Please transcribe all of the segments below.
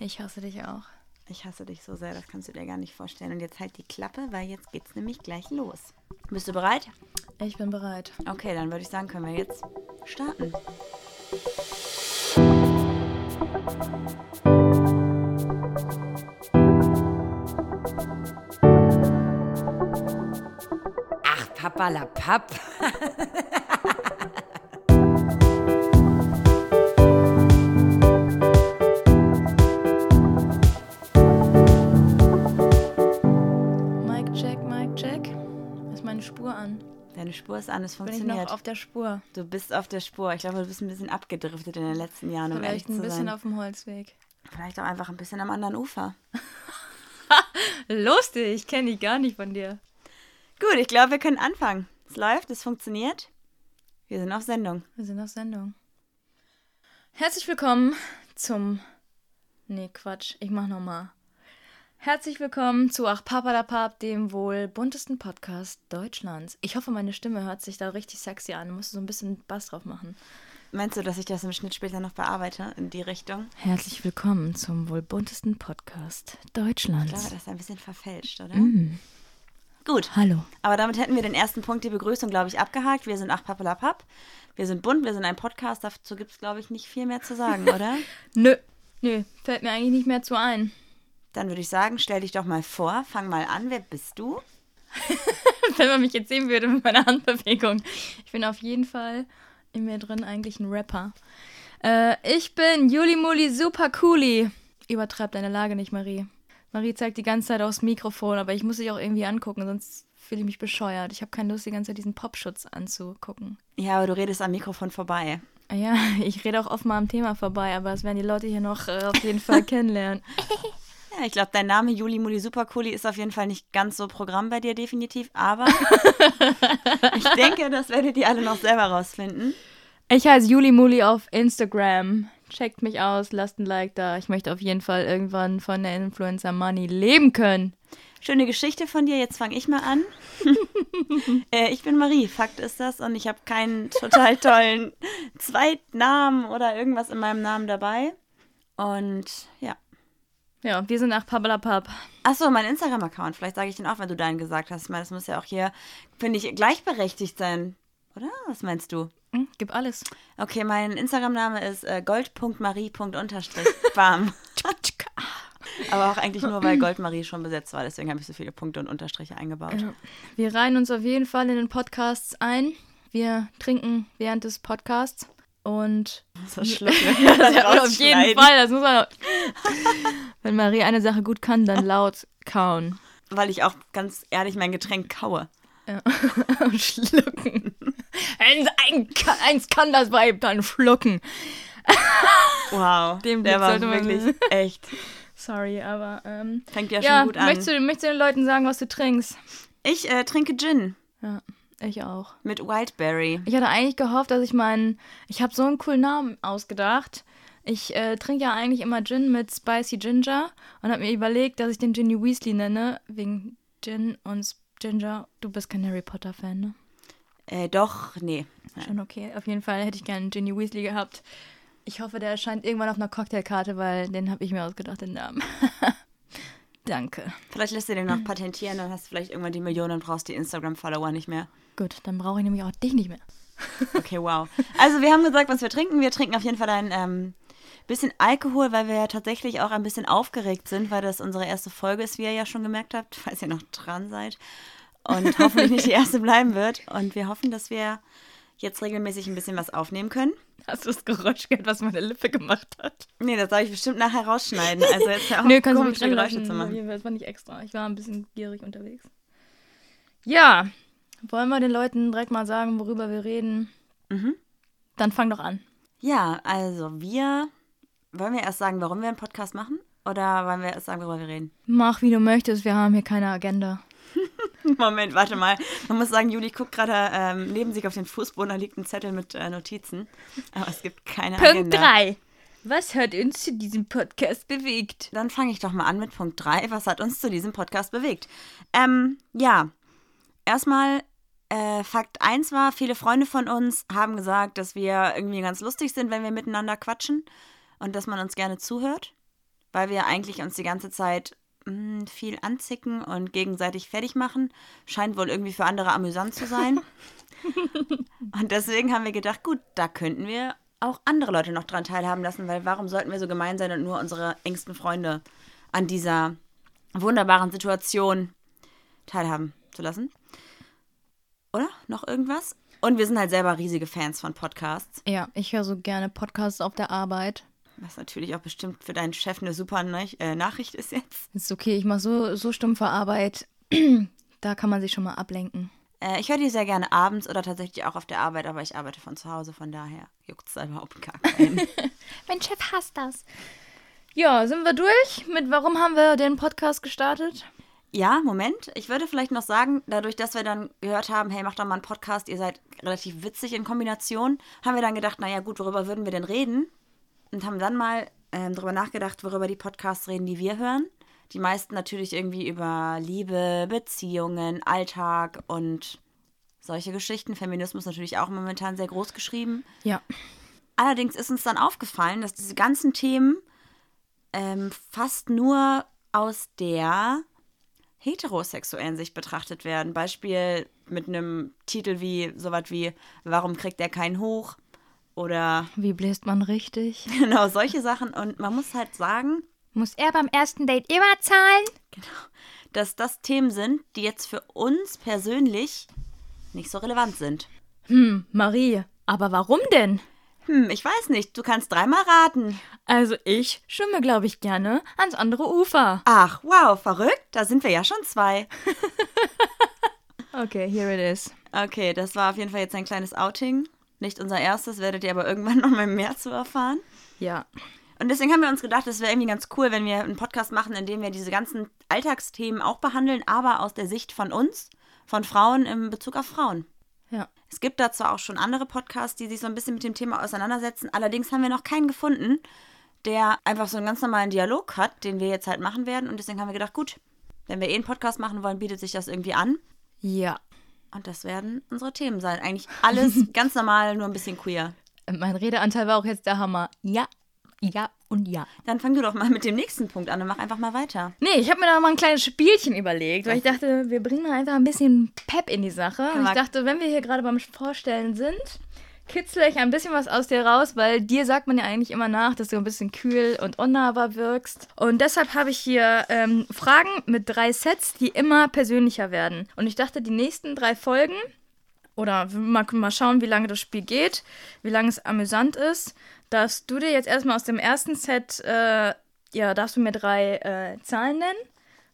Ich hasse dich auch. Ich hasse dich so sehr, das kannst du dir gar nicht vorstellen. Und jetzt halt die Klappe, weil jetzt geht's nämlich gleich los. Bist du bereit? Ich bin bereit. Okay, dann würde ich sagen, können wir jetzt starten. Ach, Papa la Papp. Deine Spur ist an, es Bin ich funktioniert. noch auf der Spur? Du bist auf der Spur. Ich glaube, du bist ein bisschen abgedriftet in den letzten Jahren, um ehrlich Vielleicht ein bisschen sein. auf dem Holzweg. Vielleicht auch einfach ein bisschen am anderen Ufer. Lustig, ich kenne dich gar nicht von dir. Gut, ich glaube, wir können anfangen. Es läuft, es funktioniert. Wir sind auf Sendung. Wir sind auf Sendung. Herzlich willkommen zum. Nee, Quatsch, ich mach nochmal. Herzlich willkommen zu Ach Papa da Pap, dem wohl buntesten Podcast Deutschlands. Ich hoffe, meine Stimme hört sich da richtig sexy an. Du musst so ein bisschen Bass drauf machen. Meinst du, dass ich das im Schnitt später noch bearbeite in die Richtung? Herzlich willkommen zum wohl buntesten Podcast Ich glaube, Deutschlands. das ist ein bisschen verfälscht, oder? Mm. Gut. Hallo. Aber damit hätten wir den ersten Punkt, die Begrüßung, glaube ich, abgehakt. Wir sind Ach Papalapap. Wir sind bunt, wir sind ein Podcast. Dazu gibt es, glaube ich, nicht viel mehr zu sagen, oder? Nö. Nö, fällt mir eigentlich nicht mehr zu ein. Dann würde ich sagen, stell dich doch mal vor, fang mal an. Wer bist du? Wenn man mich jetzt sehen würde mit meiner Handbewegung. Ich bin auf jeden Fall in mir drin eigentlich ein Rapper. Äh, ich bin Juli Muli Super Cooli. Übertreib deine Lage nicht, Marie. Marie zeigt die ganze Zeit aufs Mikrofon, aber ich muss dich auch irgendwie angucken, sonst fühle ich mich bescheuert. Ich habe keine Lust, die ganze Zeit diesen Popschutz anzugucken. Ja, aber du redest am Mikrofon vorbei. Ja, ich rede auch oft mal am Thema vorbei, aber das werden die Leute hier noch äh, auf jeden Fall kennenlernen. Ja, ich glaube, dein Name Juli Muli Supercooli ist auf jeden Fall nicht ganz so Programm bei dir, definitiv. Aber ich denke, das werdet ihr alle noch selber rausfinden. Ich heiße Juli Muli auf Instagram. Checkt mich aus, lasst ein Like da. Ich möchte auf jeden Fall irgendwann von der Influencer Money leben können. Schöne Geschichte von dir. Jetzt fange ich mal an. äh, ich bin Marie, Fakt ist das. Und ich habe keinen total tollen Zweitnamen oder irgendwas in meinem Namen dabei. Und ja. Ja, wir sind nach Pabalapap. Achso, mein Instagram-Account. Vielleicht sage ich den auch, wenn du deinen gesagt hast. Ich meine, das muss ja auch hier, finde ich, gleichberechtigt sein. Oder? Was meinst du? Hm, gib alles. Okay, mein Instagram-Name ist äh, gold.marie.unterstrich. Bam. Aber auch eigentlich nur, weil Goldmarie schon besetzt war. Deswegen habe ich so viele Punkte und Unterstriche eingebaut. Wir reihen uns auf jeden Fall in den Podcasts ein. Wir trinken während des Podcasts. Und So schlimm. Ja, auf jeden Fall, das muss man. Wenn Marie eine Sache gut kann, dann laut kauen. Weil ich auch ganz ehrlich mein Getränk kaue. Ja. Und schlucken. Eins, ein, eins kann das Weib dann schlucken. Wow. Dem der war man wirklich echt. Sorry, aber ähm, Fängt ja, ja, schon gut an. möchtest, du, möchtest du den Leuten sagen, was du trinkst? Ich äh, trinke Gin Ja, ich auch. mit Wildberry. Ich hatte eigentlich gehofft, dass ich meinen. Ich habe so einen coolen Namen ausgedacht. Ich äh, trinke ja eigentlich immer Gin mit Spicy Ginger und habe mir überlegt, dass ich den Ginny Weasley nenne, wegen Gin und Ginger. Du bist kein Harry Potter-Fan, ne? Äh, doch, nee. Schon okay. Auf jeden Fall hätte ich gerne Ginny Weasley gehabt. Ich hoffe, der erscheint irgendwann auf einer Cocktailkarte, weil den habe ich mir ausgedacht, den Namen. Danke. Vielleicht lässt du den noch patentieren, dann hast du vielleicht irgendwann die Millionen und brauchst die Instagram-Follower nicht mehr. Gut, dann brauche ich nämlich auch dich nicht mehr. Okay, wow. Also wir haben gesagt, was wir trinken. Wir trinken auf jeden Fall ein ähm, bisschen Alkohol, weil wir ja tatsächlich auch ein bisschen aufgeregt sind, weil das unsere erste Folge ist, wie ihr ja schon gemerkt habt, falls ihr noch dran seid. Und hoffentlich nicht die erste bleiben wird. Und wir hoffen, dass wir jetzt regelmäßig ein bisschen was aufnehmen können. Hast du das Geräusch gehört, was meine Lippe gemacht hat? Nee, das soll ich bestimmt nachher rausschneiden. Also jetzt ja auch Nö, kannst du komische nicht Geräusche lassen. zu machen. Das war nicht extra. Ich war ein bisschen gierig unterwegs. Ja, wollen wir den Leuten direkt mal sagen, worüber wir reden? Mhm. Dann fang doch an. Ja, also wir, wollen wir erst sagen, warum wir einen Podcast machen? Oder wollen wir erst sagen, worüber wir reden? Mach, wie du möchtest. Wir haben hier keine Agenda. Moment, warte mal. Man muss sagen, Juli guckt gerade ähm, neben sich auf den Fußboden, da liegt ein Zettel mit äh, Notizen. Aber es gibt keine Punkt Agenda. 3. Was hat uns zu diesem Podcast bewegt? Dann fange ich doch mal an mit Punkt 3. Was hat uns zu diesem Podcast bewegt? Ähm, ja, erstmal äh, Fakt 1 war, viele Freunde von uns haben gesagt, dass wir irgendwie ganz lustig sind, wenn wir miteinander quatschen und dass man uns gerne zuhört. weil wir eigentlich uns die ganze Zeit mh, viel anzicken und gegenseitig fertig machen. Scheint wohl irgendwie für andere amüsant zu sein. und deswegen haben wir gedacht, gut, da könnten wir auch andere Leute noch dran teilhaben lassen, weil warum sollten wir so gemein sein und nur unsere engsten Freunde an dieser wunderbaren Situation teilhaben zu lassen? Oder? Noch irgendwas? Und wir sind halt selber riesige Fans von Podcasts. Ja, ich höre so gerne Podcasts auf der Arbeit. Was natürlich auch bestimmt für deinen Chef eine super Nech- äh, Nachricht ist jetzt. Ist okay, ich mache so, so stumpfe Arbeit. da kann man sich schon mal ablenken. Äh, ich höre die sehr gerne abends oder tatsächlich auch auf der Arbeit, aber ich arbeite von zu Hause, von daher juckt es da überhaupt gar keinen. Mein Chef hasst das. Ja, sind wir durch mit warum haben wir den Podcast gestartet? ja, Moment. Ich würde vielleicht noch sagen, dadurch, dass wir dann gehört haben, hey, macht doch mal einen Podcast, ihr seid relativ witzig in Kombination, haben wir dann gedacht, naja gut, worüber würden wir denn reden? Und haben dann mal ähm, darüber nachgedacht, worüber die Podcasts reden, die wir hören. Die meisten natürlich irgendwie über Liebe, Beziehungen, Alltag und solche Geschichten. Feminismus natürlich auch momentan sehr groß geschrieben. Ja. Allerdings ist uns dann aufgefallen, dass diese ganzen Themen ähm, fast nur aus der heterosexuellen Sicht betrachtet werden. Beispiel mit einem Titel wie sowas wie Warum kriegt er keinen hoch? Oder Wie bläst man richtig? genau solche Sachen. Und man muss halt sagen, Muss er beim ersten Date immer zahlen? dass das Themen sind, die jetzt für uns persönlich nicht so relevant sind. Hm, Marie, aber warum denn? Hm, ich weiß nicht, du kannst dreimal raten. Also ich schwimme, glaube ich, gerne ans andere Ufer. Ach, wow, verrückt, da sind wir ja schon zwei. Okay, here it is. Okay, das war auf jeden Fall jetzt ein kleines Outing. Nicht unser erstes, werdet ihr aber irgendwann noch mal mehr zu erfahren. Ja. Und deswegen haben wir uns gedacht, es wäre irgendwie ganz cool, wenn wir einen Podcast machen, in dem wir diese ganzen Alltagsthemen auch behandeln, aber aus der Sicht von uns, von Frauen im Bezug auf Frauen. Ja. Es gibt da zwar auch schon andere Podcasts, die sich so ein bisschen mit dem Thema auseinandersetzen, allerdings haben wir noch keinen gefunden, der einfach so einen ganz normalen Dialog hat, den wir jetzt halt machen werden. Und deswegen haben wir gedacht, gut, wenn wir eh einen Podcast machen wollen, bietet sich das irgendwie an. Ja. Und das werden unsere Themen sein. Eigentlich alles ganz normal, nur ein bisschen queer. Mein Redeanteil war auch jetzt der Hammer. Ja, ja und ja. Dann fang du doch mal mit dem nächsten Punkt an und mach einfach mal weiter. Nee, ich habe mir da mal ein kleines Spielchen überlegt, weil ich dachte, wir bringen einfach ein bisschen Pep in die Sache. Und ich dachte, wenn wir hier gerade beim Vorstellen sind, kitzle ich ein bisschen was aus dir raus, weil dir sagt man ja eigentlich immer nach, dass du ein bisschen kühl und unnahbar wirkst. Und deshalb habe ich hier ähm, Fragen mit drei Sets, die immer persönlicher werden. Und ich dachte, die nächsten drei Folgen oder mal, mal schauen, wie lange das Spiel geht, wie lange es amüsant ist, darfst du dir jetzt erstmal aus dem ersten Set, äh, ja, darfst du mir drei äh, Zahlen nennen,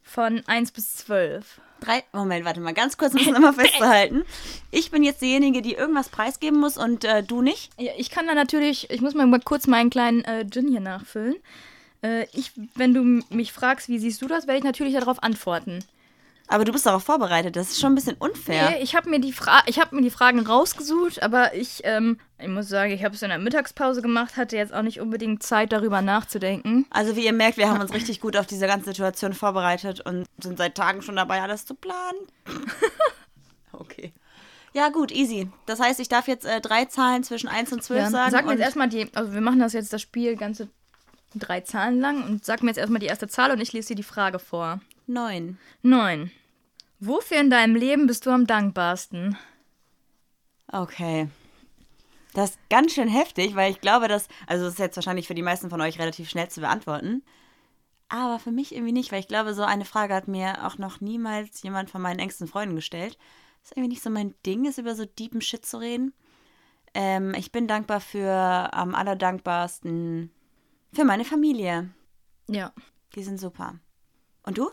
von 1 bis 12. Drei, Moment, warte mal, ganz kurz müssen wir mal festzuhalten. Ich bin jetzt diejenige, die irgendwas preisgeben muss und äh, du nicht. Ja, ich kann da natürlich, ich muss mal kurz meinen kleinen äh, Gin hier nachfüllen. Äh, ich, wenn du mich fragst, wie siehst du das, werde ich natürlich darauf antworten. Aber du bist darauf vorbereitet. Das ist schon ein bisschen unfair. Nee, ich habe mir, die Fra ich hab mir die Fragen rausgesucht, aber ich, ähm, ich muss sagen, ich habe es in der Mittagspause gemacht, hatte jetzt auch nicht unbedingt Zeit, darüber nachzudenken. Also wie ihr merkt, wir haben uns richtig gut auf diese ganze Situation vorbereitet und sind seit Tagen schon dabei, alles zu planen. okay. Ja gut, easy. Das heißt, ich darf jetzt äh, drei Zahlen zwischen 1 und 12 Ja, sagen. sag mir jetzt erstmal die, also wir machen das jetzt das Spiel ganze drei Zahlen lang und sag mir jetzt erstmal die erste Zahl und ich lese dir die Frage vor. 9. 9. Wofür in deinem Leben bist du am dankbarsten? Okay. Das ist ganz schön heftig, weil ich glaube, dass, also das ist jetzt wahrscheinlich für die meisten von euch relativ schnell zu beantworten. Aber für mich irgendwie nicht, weil ich glaube, so eine Frage hat mir auch noch niemals jemand von meinen engsten Freunden gestellt. Ist irgendwie nicht so mein Ding, ist über so deepen Shit zu reden. Ähm, ich bin dankbar für am allerdankbarsten für meine Familie. Ja. Die sind super. Und du?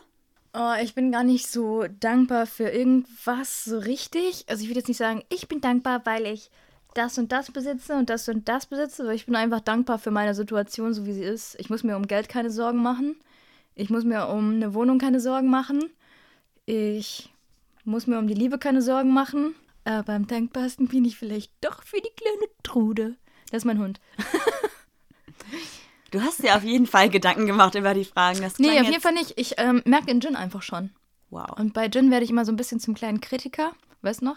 Oh, ich bin gar nicht so dankbar für irgendwas so richtig. Also ich würde jetzt nicht sagen, ich bin dankbar, weil ich das und das besitze und das und das besitze, aber ich bin einfach dankbar für meine Situation, so wie sie ist. Ich muss mir um Geld keine Sorgen machen. Ich muss mir um eine Wohnung keine Sorgen machen. Ich muss mir um die Liebe keine Sorgen machen. Aber am dankbarsten bin ich vielleicht doch für die kleine Trude. Das ist mein Hund. Du hast dir auf jeden Fall Gedanken gemacht über die Fragen. Das Nee, auf jeden Fall nicht. Ich ähm, merke den Gin einfach schon. Wow. Und bei Jin werde ich immer so ein bisschen zum kleinen Kritiker. Weißt du noch?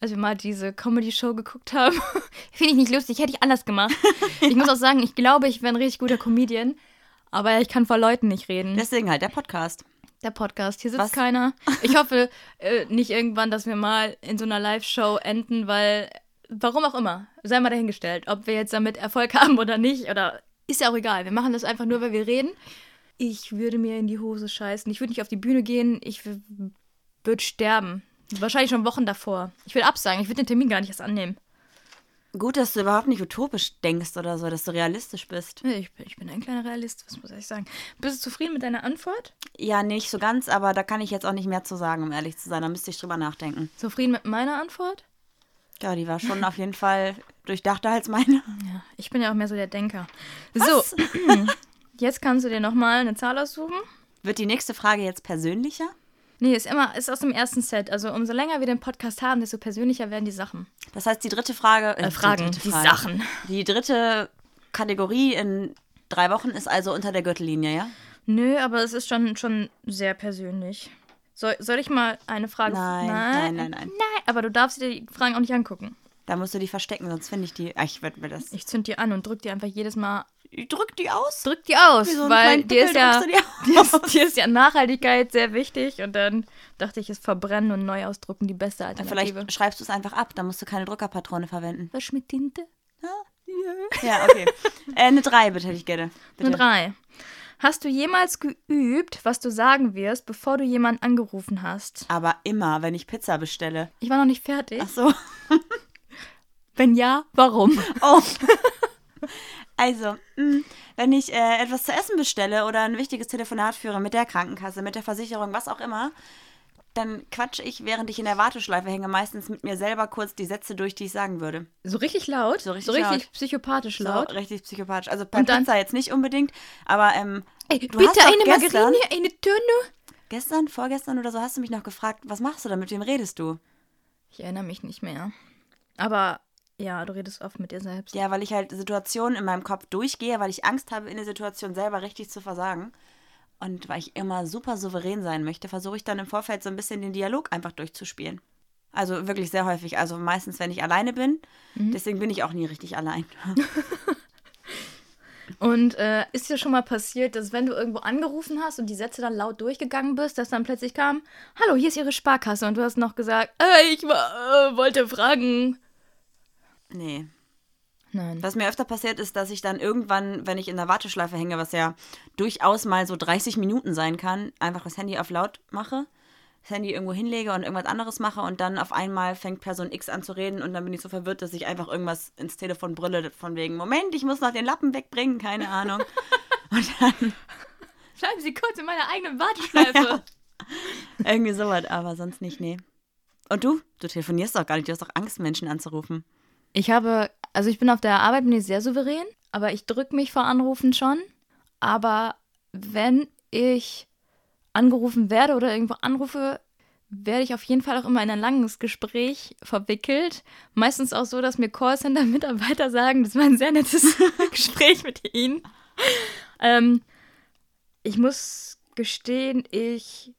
Als wir mal diese Comedy-Show geguckt haben. Finde ich nicht lustig, hätte ich anders gemacht. Ich muss auch sagen, ich glaube, ich wäre ein richtig guter Comedian. Aber ich kann vor Leuten nicht reden. Deswegen halt der Podcast. der Podcast. Hier sitzt Was? keiner. Ich hoffe äh, nicht irgendwann, dass wir mal in so einer Live-Show enden, weil, warum auch immer, sei mal dahingestellt, ob wir jetzt damit Erfolg haben oder nicht, oder ist ja auch egal. Wir machen das einfach nur, weil wir reden. Ich würde mir in die Hose scheißen. Ich würde nicht auf die Bühne gehen. Ich würde sterben. Wahrscheinlich schon Wochen davor. Ich will absagen. Ich würde den Termin gar nicht erst annehmen. Gut, dass du überhaupt nicht utopisch denkst oder so, dass du realistisch bist. Ich bin, ich bin ein kleiner Realist, was muss ich sagen. Bist du zufrieden mit deiner Antwort? Ja, nicht so ganz, aber da kann ich jetzt auch nicht mehr zu sagen, um ehrlich zu sein. Da müsste ich drüber nachdenken. Zufrieden mit meiner Antwort? Ja, die war schon auf jeden Fall durchdachter als meine. Ja, ich bin ja auch mehr so der Denker. So, jetzt kannst du dir nochmal eine Zahl aussuchen. Wird die nächste Frage jetzt persönlicher? Nee, ist immer, ist aus dem ersten Set. Also umso länger wir den Podcast haben, desto persönlicher werden die Sachen. Das heißt, die dritte Frage. Äh, Fragen, dritte die Sachen. Die dritte Kategorie in drei Wochen ist also unter der Gürtellinie, ja? Nö, aber es ist schon, schon sehr persönlich. Soll, soll ich mal eine Frage? Nein, nein, nein, nein. Nein, aber du darfst dir die Fragen auch nicht angucken. Da musst du die verstecken, sonst finde ich die. Ach, ich werde mir das. Ich zünd die an und drück die einfach jedes Mal. Ich drück die aus. Drück die aus, so weil dir ist, ja, die dir, ist, dir ist ja Nachhaltigkeit sehr wichtig. Und dann dachte ich, ist Verbrennen und neu ausdrucken die beste Alternative. Vielleicht schreibst du es einfach ab, dann musst du keine Druckerpatrone verwenden. Was mit Tinte? Ja, okay. äh, eine 3 bitte hätte ich gerne. Bitte. Eine 3. Hast du jemals geübt, was du sagen wirst, bevor du jemanden angerufen hast? Aber immer, wenn ich Pizza bestelle. Ich war noch nicht fertig. Ach so. Wenn ja, warum? Oh. Also, mh, wenn ich äh, etwas zu essen bestelle oder ein wichtiges Telefonat führe mit der Krankenkasse, mit der Versicherung, was auch immer, dann quatsche ich, während ich in der Warteschleife hänge, meistens mit mir selber kurz die Sätze durch, die ich sagen würde. So richtig laut? So richtig laut. psychopathisch So, laut? richtig psychopathisch. Also bei dann- Pizza jetzt nicht unbedingt, aber ähm, Ey, Du bitte hast doch eine gestern- Margarine, eine Tönne. gestern, vorgestern oder so hast du mich noch gefragt, was machst du da, mit wem redest du? Ich erinnere mich nicht mehr. Aber ja, du redest oft mit dir selbst. Ja, weil ich halt Situationen in meinem Kopf durchgehe, weil ich Angst habe, in der Situation selber richtig zu versagen. Und weil ich immer super souverän sein möchte, versuche ich dann im Vorfeld so ein bisschen den Dialog einfach durchzuspielen. Also wirklich sehr häufig. Also meistens, wenn ich alleine bin. Deswegen bin ich auch nie richtig allein. Und äh, ist dir schon mal passiert, dass wenn du irgendwo angerufen hast und die Sätze dann laut durchgegangen bist, dass dann plötzlich kam, hallo, hier ist Ihre Sparkasse und du hast noch gesagt, äh, ich äh, wollte fragen. Nee. Nein. Was mir öfter passiert ist, dass ich dann irgendwann, wenn ich in der Warteschleife hänge, was ja durchaus mal so 30 Minuten sein kann, einfach das Handy auf laut mache, das Handy irgendwo hinlege und irgendwas anderes mache und dann auf einmal fängt Person X an zu reden und dann bin ich so verwirrt, dass ich einfach irgendwas ins Telefon brülle von wegen, Moment, ich muss noch den Lappen wegbringen, keine Ahnung. und dann Bleiben Sie kurz in meiner eigenen Warteschleife. irgendwie sowas, aber sonst nicht, nee. Und du? Du telefonierst doch gar nicht, du hast doch Angst, Menschen anzurufen. Ich habe, also ich bin auf der Arbeit bin ich sehr souverän, aber ich drücke mich vor Anrufen schon. Aber wenn ich angerufen werde oder irgendwo anrufe, werde ich auf jeden Fall auch immer in ein langes Gespräch verwickelt. Meistens auch so, dass mir Callcenter-Mitarbeiter sagen, das war ein sehr nettes Gespräch mit Ihnen. Ähm, ich muss gestehen, ich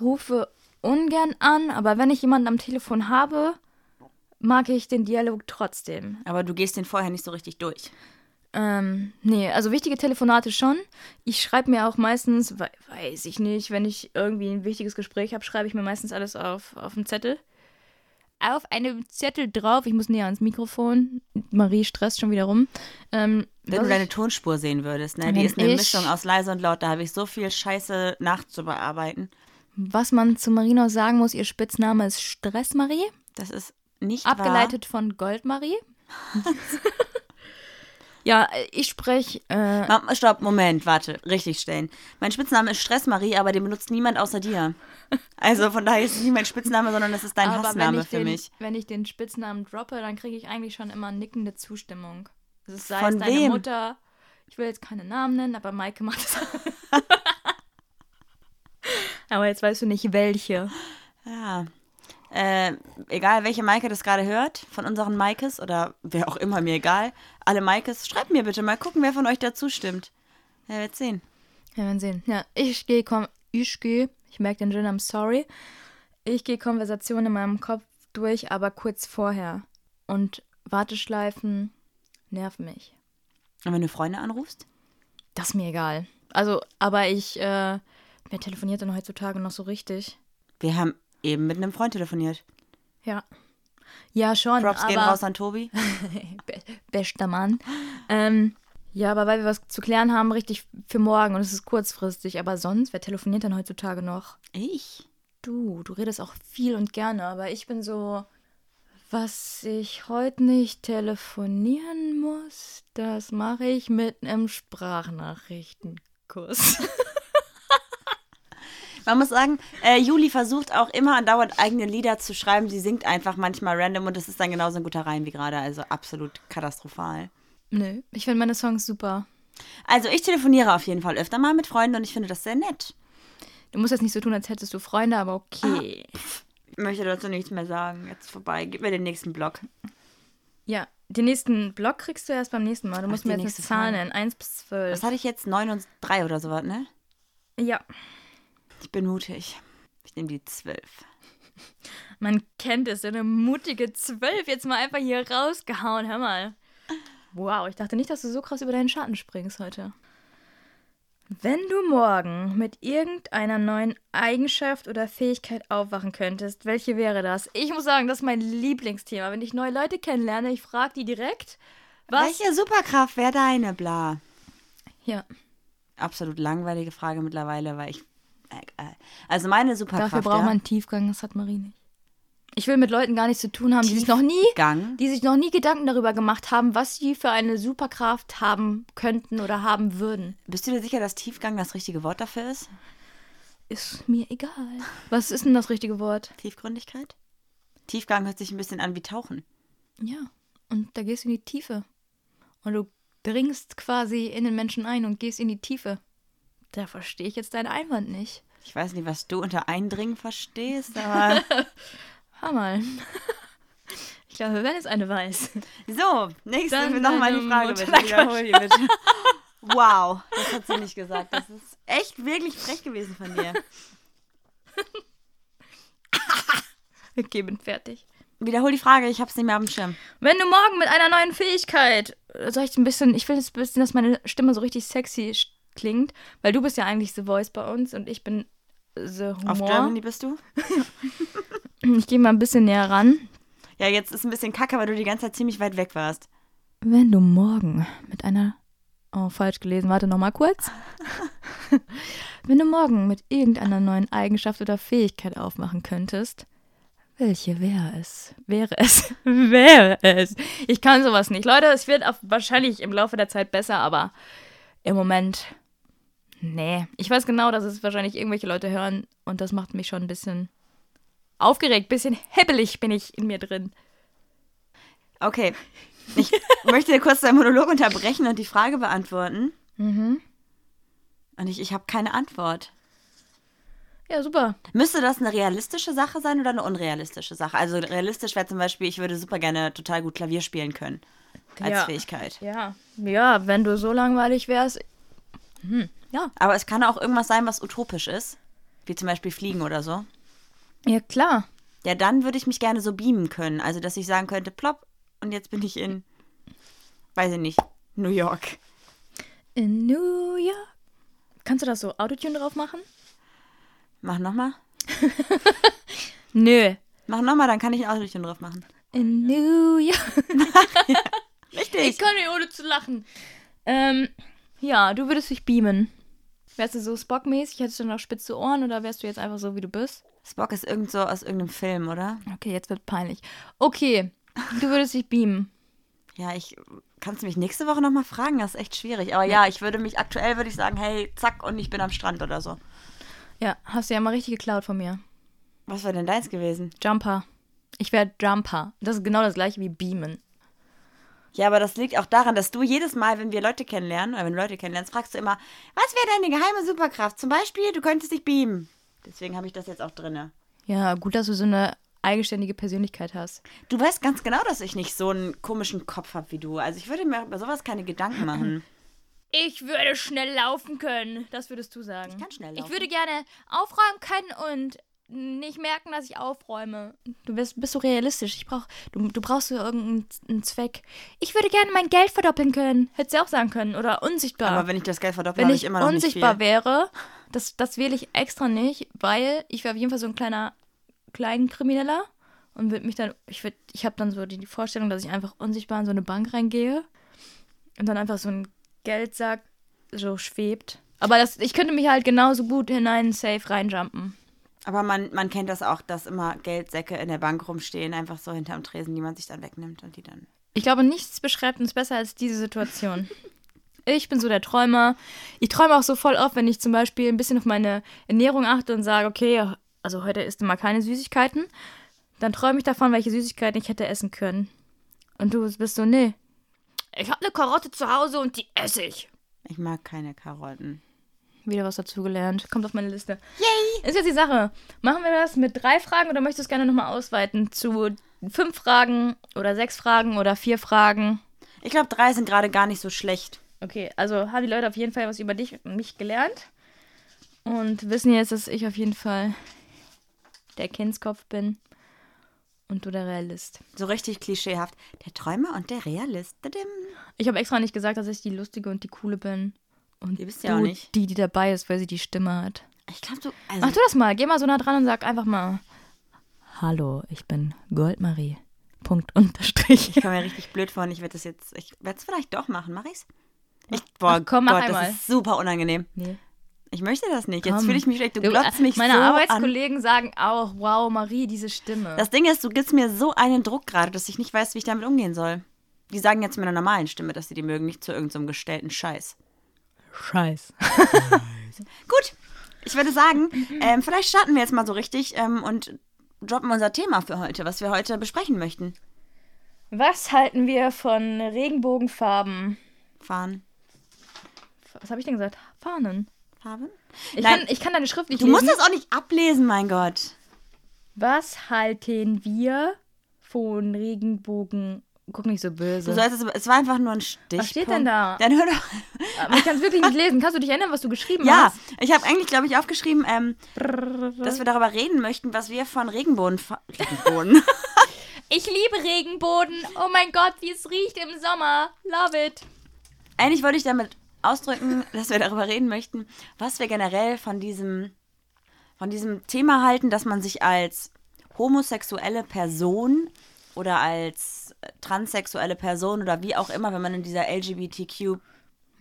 rufe ungern an, aber wenn ich jemanden am Telefon habe, mag ich den Dialog trotzdem. Aber du gehst den vorher nicht so richtig durch. Ähm, nee, also wichtige Telefonate schon. Ich schreibe mir auch meistens, we weiß ich nicht, wenn ich irgendwie ein wichtiges Gespräch habe, schreibe ich mir meistens alles auf, auf einen Zettel. Auf einem Zettel drauf, ich muss näher ans Mikrofon. Marie stresst schon wieder rum. Ähm, Wenn du deine Tonspur sehen würdest, ne? Die ist eine Mischung aus leise und laut. Da habe ich so viel Scheiße nachzubearbeiten. was man zu Marie noch sagen muss, ihr Spitzname ist Stress-Marie, Das ist nicht abgeleitet von Gold-Marie. ja, ich spreche äh, wahr. Stopp, Moment, warte, richtig stellen. Mein Spitzname ist Stressmarie, aber den benutzt niemand außer dir. Also von daher ist es nicht mein Spitzname, sondern es ist dein Aber Hassname für den, mich. Wenn ich den Spitznamen droppe, dann kriege ich eigentlich schon immer nickende Zustimmung. Also es sei Von es deine wem? Mutter, ich will jetzt keine Namen nennen, aber Maike macht es. aber jetzt weißt du nicht welche. Ja. Äh, egal, welche Maike das gerade hört, von unseren Maikes oder wer auch immer, mir egal. Alle Maikes, schreibt mir bitte mal, gucken, wer von euch dazu stimmt. Ja, wird sehen. Ja, wir werden sehen. Ja, ich gehe, komm, ich gehe, ich merke den Gin, I'm sorry. Ich gehe Konversationen in meinem Kopf durch, aber kurz vorher. Und Warteschleifen nerven mich. Und wenn du Freunde anrufst? Das ist mir egal. Also, aber ich, äh, wer telefoniert denn heutzutage noch so richtig? Wir haben eben mit einem Freund telefoniert. Ja. Ja, schon. Props aber gehen raus an Tobi. Be bester Mann. Ähm, ja, aber weil wir was zu klären haben, richtig für morgen und es ist kurzfristig. Aber sonst, wer telefoniert denn heutzutage noch? Ich? Du, du redest auch viel und gerne, aber ich bin so, was ich heute nicht telefonieren muss, das mache ich mit einem Sprachnachrichtenkurs. Man muss sagen, äh, Juli versucht auch immer andauernd eigene Lieder zu schreiben. Sie singt einfach manchmal random und das ist dann genauso ein guter Reim wie gerade. Also absolut katastrophal. Nö, ich finde meine Songs super. Also ich telefoniere auf jeden Fall öfter mal mit Freunden und ich finde das sehr nett. Du musst jetzt nicht so tun, als hättest du Freunde, aber okay. Ich möchte dazu nichts mehr sagen. Jetzt vorbei. Gib mir den nächsten Block. Ja, den nächsten Block kriegst du erst beim nächsten Mal. Du musst die mir jetzt eine Zahl nennen. 1 bis 12. Was hatte ich jetzt? 9 und 3 oder sowas, ne? Ja, Ich bin mutig. Ich nehme die 12. man kennt es. So eine mutige 12 jetzt mal einfach hier rausgehauen. Hör mal. Wow, ich dachte nicht, dass du so krass über deinen Schatten springst heute. Wenn du morgen mit irgendeiner neuen Eigenschaft oder Fähigkeit aufwachen könntest, welche wäre das? Ich muss sagen, das ist mein Lieblingsthema. Wenn ich neue Leute kennenlerne, ich frage die direkt, was? Welche Superkraft wäre deine, bla? Ja, Absolut langweilige Frage mittlerweile, weil ich. Egal. Also meine Superkraft. dafür braucht ja, man Tiefgang, das hat Marie nicht. Ich will mit Leuten gar nichts zu tun haben, die sich noch nie, die sich noch nie Gedanken darüber gemacht haben, was sie für eine Superkraft haben könnten oder haben würden. Bist du dir sicher, dass Tiefgang das richtige Wort dafür ist? Ist mir egal. Was ist denn das richtige Wort? Tiefgründigkeit? Tiefgang hört sich ein bisschen an wie Tauchen. Ja, und da gehst du in die Tiefe. Und du dringst quasi in den Menschen ein und gehst in die Tiefe. Da verstehe ich jetzt deinen Einwand nicht. Ich weiß nicht, was du unter Eindringen verstehst, aber. Hör mal. Ich glaube, wenn es eine weiß. so, nächste Dann nochmal die deine Frage bitte. Wiederhol die bitte. Wow, das hat sie nicht gesagt. Das ist echt wirklich frech gewesen von dir. Okay, bin fertig. Wiederhol die Frage, ich hab's nicht mehr auf dem Schirm. Wenn du morgen mit einer neuen Fähigkeit, äh, soll ich ein bisschen, ich will jetzt ein bisschen, dass meine Stimme so richtig sexy klingt, weil du bist ja eigentlich The Voice bei uns und ich bin The Auf Humor. Germany bist du? Ich gehe mal ein bisschen näher ran. Ja, jetzt ist ein bisschen kacke, weil du die ganze Zeit ziemlich weit weg warst. Wenn du morgen mit einer. Oh, falsch gelesen. Warte nochmal kurz. Wenn du morgen mit irgendeiner neuen Eigenschaft oder Fähigkeit aufmachen könntest, welche wäre es? Wäre es? wäre es? Ich kann sowas nicht. Leute, es wird auf, wahrscheinlich im Laufe der Zeit besser, aber im Moment. Nee. Ich weiß genau, dass es wahrscheinlich irgendwelche Leute hören und das macht mich schon ein bisschen aufgeregt, bisschen hebbelig bin ich in mir drin. Okay. Ich möchte kurz deinen Monolog unterbrechen und die Frage beantworten. Mhm. Und ich, ich habe keine Antwort. Ja, super. Müsste das eine realistische Sache sein oder eine unrealistische Sache? Also realistisch wäre zum Beispiel, ich würde super gerne total gut Klavier spielen können. Als Ja. Fähigkeit. Ja, ja, wenn du so langweilig wärst. Hm, ja. Aber es kann auch irgendwas sein, was utopisch ist. Wie zum Beispiel Fliegen oder so. Ja, klar. Ja, dann würde ich mich gerne so beamen können. Also, dass ich sagen könnte, plopp, und jetzt bin ich in, weiß ich nicht, New York. In New York. Kannst du da so Autotune drauf machen? Mach nochmal. Nö. Mach nochmal, dann kann ich ein Autotune drauf machen. In New York. Richtig. Ich kann nicht ohne zu lachen. Ähm, ja, du würdest dich beamen. Wärst du so Spock-mäßig? Hättest du noch spitze Ohren oder wärst du jetzt einfach so, wie du bist? Spock ist irgend so aus irgendeinem Film, oder? Okay, jetzt wird peinlich. Okay, du würdest dich beamen. Ja, ich kannst du mich nächste Woche nochmal fragen, das ist echt schwierig. Aber ja, ich würde mich aktuell würde ich sagen, hey, zack, und ich bin am Strand oder so. Ja, hast du ja mal richtig geklaut von mir. Was wäre denn deins gewesen? Jumper. Ich wäre Jumper. Das ist genau das gleiche wie Beamen. Ja, aber das liegt auch daran, dass du jedes Mal, wenn wir Leute kennenlernen, oder wenn du Leute kennenlernst, fragst du immer, was wäre deine geheime Superkraft? Zum Beispiel, du könntest dich beamen. Deswegen habe ich das jetzt auch drinne. Ja, gut, dass du so eine eigenständige Persönlichkeit hast. Du weißt ganz genau, dass ich nicht so einen komischen Kopf habe wie du. Also ich würde mir über sowas keine Gedanken machen. Ich würde schnell laufen können. Das würdest du sagen. Ich kann schnell Ich laufen. würde gerne aufräumen können und nicht merken, dass ich aufräume. Du bist, bist so realistisch. Ich brauch, du, du brauchst so irgendeinen Zweck. Ich würde gerne mein Geld verdoppeln können. Hättest du auch sagen können. Oder unsichtbar. Aber wenn ich das Geld verdopple, Wenn ich ich immer noch unsichtbar nicht viel. wäre, das, das wähle ich extra nicht, weil ich wäre auf jeden Fall so ein kleiner Kleinkrimineller und würde mich dann, ich würd, ich habe dann so die, die Vorstellung, dass ich einfach unsichtbar in so eine Bank reingehe und dann einfach so ein Geldsack so schwebt. Aber das, ich könnte mich halt genauso gut hinein in Safe reinjumpen. Aber man, man kennt das auch, dass immer Geldsäcke in der Bank rumstehen, einfach so hinterm Tresen, die man sich dann wegnimmt und die dann. Ich glaube, nichts beschreibt uns besser als diese Situation. Ich bin so der Träumer. Ich träume auch so voll oft, wenn ich zum Beispiel ein bisschen auf meine Ernährung achte und sage, okay, also heute isst du mal keine Süßigkeiten. Dann träume ich davon, welche Süßigkeiten ich hätte essen können. Und du bist so, nee. Ich habe eine Karotte zu Hause und die esse ich. Ich mag keine Karotten. Wieder was dazugelernt. Kommt auf meine Liste. Yay! Ist jetzt die Sache. Machen wir das mit drei Fragen oder möchtest du es gerne nochmal ausweiten zu fünf Fragen oder sechs Fragen oder vier Fragen? Ich glaube, drei sind gerade gar nicht so schlecht. Okay, also haben die Leute auf jeden Fall was über dich und mich gelernt. Und wissen jetzt, dass ich auf jeden Fall der Kindskopf bin und du der Realist. So richtig klischeehaft. Der Träumer und der Realist. Ich habe extra nicht gesagt, dass ich die Lustige und die Coole bin. Und Die bist du ja auch nicht. die, die dabei ist, weil sie die Stimme hat. Ich glaube, du. Also, Mach du das mal. Geh mal so nah dran und sag einfach mal: Hallo, ich bin Goldmarie. Punkt unterstrich. ich komme mir richtig blöd vor und ich werde das jetzt. Ich werde es vielleicht doch machen. Mach ich's? Ich, boah, Ach, komm, mach Gott, einmal. das ist super unangenehm. Nee. Ich möchte das nicht. Jetzt fühle ich mich schlecht. Du Du, glotzt mich Meine so an. Arbeitskollegen sagen auch: Wow, Marie, diese Stimme. Das Ding ist, du gibst mir so einen Druck gerade, dass ich nicht weiß, wie ich damit umgehen soll. Die sagen jetzt mit einer normalen Stimme, dass sie die mögen, nicht zu irgendeinem gestellten Scheiß. Scheiß. Gut, ich würde sagen, ähm, vielleicht starten wir jetzt mal so richtig ähm, und droppen unser Thema für heute, was wir heute besprechen möchten. Was halten wir von Regenbogenfarben? Fahren. Was habe ich denn gesagt? Fahnen. Farben? Ich, Nein. kann, ich kann deine Schrift nicht Du lesen. musst das auch nicht ablesen, mein Gott. Was halten wir von Regenbogen? Guck nicht so böse. Du sollst es, war einfach nur ein Stich. steht denn da? Dann hör doch. Aber ich kann es wirklich nicht lesen. Kannst du dich erinnern, was du geschrieben Ja, hast? ich habe eigentlich, glaube ich, aufgeschrieben, ähm, dass wir darüber reden möchten, was wir von Regenbogen. Regenbogen. Ich liebe Regenbogen. Oh mein Gott, wie es riecht im Sommer. Love it. Eigentlich wollte ich damit ausdrücken, dass wir darüber reden möchten, was wir generell von diesem, von diesem Thema halten, dass man sich als homosexuelle Person oder als transsexuelle Person oder wie auch immer, wenn man in dieser LGBTQ,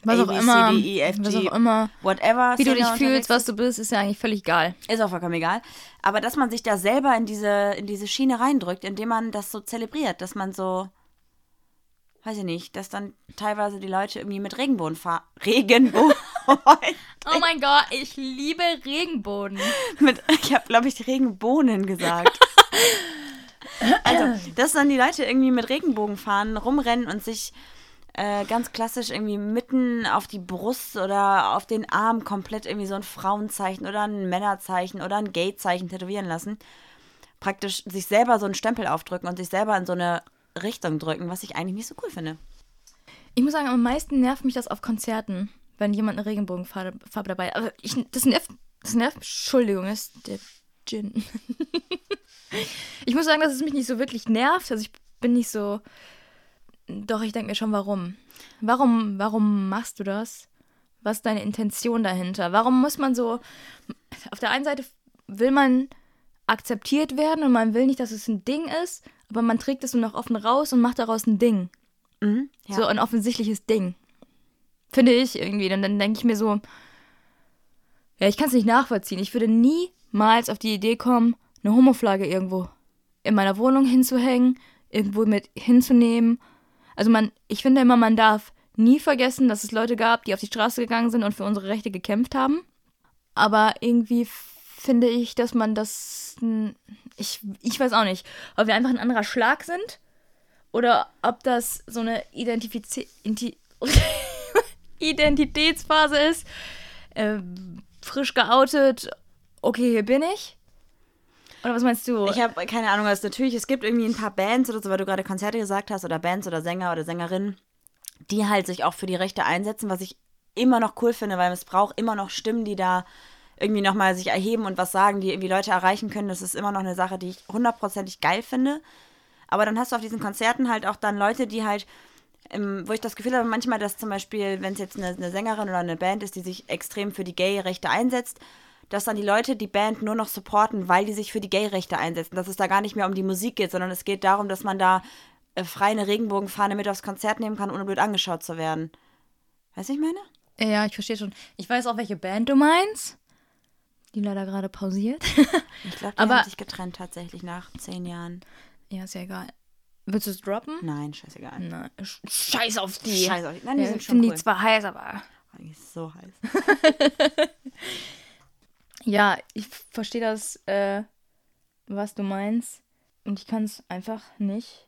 Was auch immer. E, F, was auch immer. whatever, Wie du dich fühlst, was du bist, ist ja eigentlich völlig egal. Ist auch vollkommen egal. Aber dass man sich da selber in diese, in diese Schiene reindrückt, indem man das so zelebriert, dass man so, weiß ich nicht, dass dann teilweise die Leute irgendwie mit Regenbogen fahren. Regenbogen. Oh mein Gott, ich liebe Regenbogen. mit, ich habe, glaube ich, Regenbohnen gesagt. also, dass dann die Leute irgendwie mit Regenbogenfahnen rumrennen und sich äh, ganz klassisch irgendwie mitten auf die Brust oder auf den Arm komplett irgendwie so ein Frauenzeichen oder ein Männerzeichen oder ein Gay-Zeichen tätowieren lassen. Praktisch sich selber so einen Stempel aufdrücken und sich selber in so eine Richtung drücken, was ich eigentlich nicht so cool finde. Ich muss sagen, am meisten nervt mich das auf Konzerten, wenn jemand eine Regenbogenfarbe Farbe dabei hat. Aber ich, das nervt, das nervt, Entschuldigung, ist der Gin. ich muss sagen, dass es mich nicht so wirklich nervt. Also ich bin nicht so, doch ich denke mir schon, warum. Warum, warum machst du das? Was ist deine Intention dahinter? Warum muss man so, auf der einen Seite will man akzeptiert werden und man will nicht, dass es ein Ding ist, aber man trägt es nur noch offen raus und macht daraus ein Ding. Mhm, ja. So ein offensichtliches Ding. Finde ich irgendwie. Und dann denke ich mir so, ja, ich kann es nicht nachvollziehen. Ich würde niemals auf die Idee kommen, eine Homoflagge irgendwo in meiner Wohnung hinzuhängen, irgendwo mit hinzunehmen. Also man, ich finde immer, man darf nie vergessen, dass es Leute gab, die auf die Straße gegangen sind und für unsere Rechte gekämpft haben. Aber irgendwie finde ich, dass man das. Ich, ich weiß auch nicht, ob wir einfach ein anderer Schlag sind oder ob das so eine Identifiz Identitätsphase ist. Äh, frisch geoutet, okay, hier bin ich. Oder was meinst du? Ich habe keine Ahnung, also natürlich, es gibt irgendwie ein paar Bands oder so, weil du gerade Konzerte gesagt hast, oder Bands oder Sänger oder Sängerinnen, die halt sich auch für die Rechte einsetzen, was ich immer noch cool finde, weil es braucht immer noch Stimmen, die da irgendwie nochmal sich erheben und was sagen, die irgendwie Leute erreichen können. Das ist immer noch eine Sache, die ich hundertprozentig geil finde. Aber dann hast du auf diesen Konzerten halt auch dann Leute, die halt, ähm, wo ich das Gefühl habe, manchmal, dass zum Beispiel, wenn es jetzt eine, eine Sängerin oder eine Band ist, die sich extrem für die Gay-Rechte einsetzt, dass dann die Leute die Band nur noch supporten, weil die sich für die Gay-Rechte einsetzen. Dass es da gar nicht mehr um die Musik geht, sondern es geht darum, dass man da äh, frei eine Regenbogenfahne mit aufs Konzert nehmen kann, ohne blöd angeschaut zu werden. Weißt du, ich meine? Ja, ich verstehe schon. Ich weiß auch, welche Band du meinst. Die leider gerade pausiert. Ich glaube, die Aber- haben sich getrennt tatsächlich nach zehn Jahren. ja, ist ja egal. Willst du es droppen? Nein, scheißegal. Nein. Sch- Scheiß auf die. Scheiß auf die. Nein, die ja, sind schon cool. die zwar heiß, aber. Die ist so heiß. Ja, ich verstehe das, äh, was du meinst. Und ich kann es einfach nicht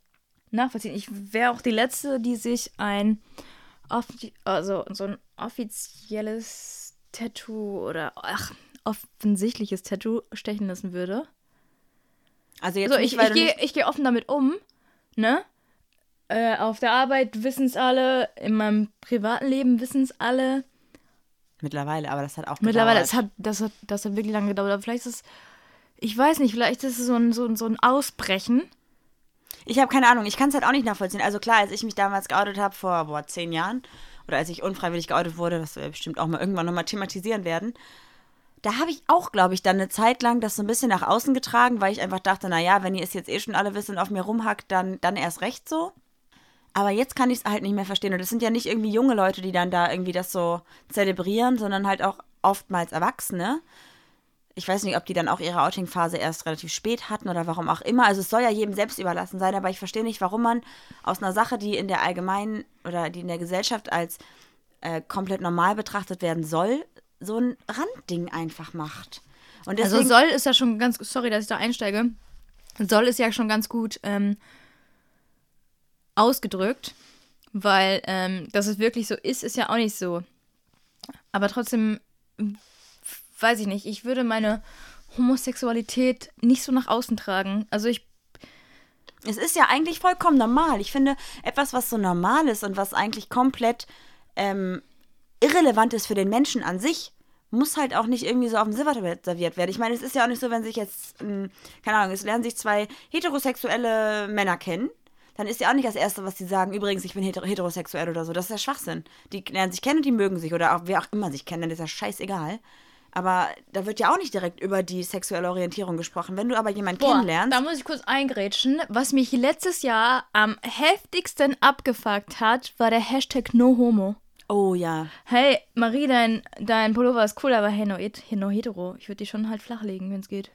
nachvollziehen. Ich wäre auch die Letzte, die sich ein, also so ein offizielles Tattoo oder ach, offensichtliches Tattoo stechen lassen würde. Also jetzt Also nicht, ich, weil ich gehe nicht, ich geh offen damit um, ne? Äh, auf der Arbeit wissen es alle, in meinem privaten Leben wissen es alle. Mittlerweile, aber das hat auch Mittlerweile, gedauert. es hat, das, hat, das hat wirklich lange gedauert. Aber vielleicht ist es, ich weiß nicht, vielleicht ist es so ein, so ein, so ein Ausbrechen. Ich habe keine Ahnung, ich kann es halt auch nicht nachvollziehen. Also klar, als ich mich damals geoutet habe, vor boah, zehn Jahren, oder als ich unfreiwillig geoutet wurde, was wir bestimmt auch mal irgendwann nochmal thematisieren werden, da habe ich auch, glaube ich, dann eine Zeit lang das so ein bisschen nach außen getragen, weil ich einfach dachte, naja, wenn ihr es jetzt eh schon alle wisst und auf mir rumhackt, dann, dann erst recht so. Aber jetzt kann ich es halt nicht mehr verstehen. Und das sind ja nicht irgendwie junge Leute, die dann da irgendwie das so zelebrieren, sondern halt auch oftmals Erwachsene. Ich weiß nicht, ob die dann auch ihre Outing-Phase erst relativ spät hatten oder warum auch immer. Also es soll ja jedem selbst überlassen sein, aber ich verstehe nicht, warum man aus einer Sache, die in der allgemeinen oder die in der Gesellschaft als äh, komplett normal betrachtet werden soll, so ein Randding einfach macht. Und deswegen, Also soll ist ja schon ganz, sorry, dass ich da einsteige. Soll ist ja schon ganz gut ähm, ausgedrückt, weil ähm, dass es wirklich so ist, ist ja auch nicht so. Aber trotzdem, weiß ich nicht, ich würde meine Homosexualität nicht so nach außen tragen. Also ich, Es ist ja eigentlich vollkommen normal. Ich finde, etwas, was so normal ist und was eigentlich komplett ähm, irrelevant ist für den Menschen an sich, muss halt auch nicht irgendwie so auf dem Silbertablett serviert werden. Ich meine, es ist ja auch nicht so, wenn sich jetzt, ähm, keine Ahnung, es lernen sich zwei heterosexuelle Männer kennen, dann ist ja auch nicht das Erste, was sie sagen, übrigens, ich bin heter heterosexuell oder so. Das ist ja Schwachsinn. Die lernen sich kennen und die mögen sich oder auch wer auch immer sich kennt, dann ist ja scheißegal. Aber da wird ja auch nicht direkt über die sexuelle Orientierung gesprochen. Wenn du aber jemanden boah, kennenlernst, da muss ich kurz eingrätschen. Was mich letztes Jahr am heftigsten abgefuckt hat, war der Hashtag NoHomo. oh ja, Hey, Marie, dein, dein Pullover ist cool, aber hey, no, it, no hetero. Ich würde die schon halt flachlegen, wenn es geht.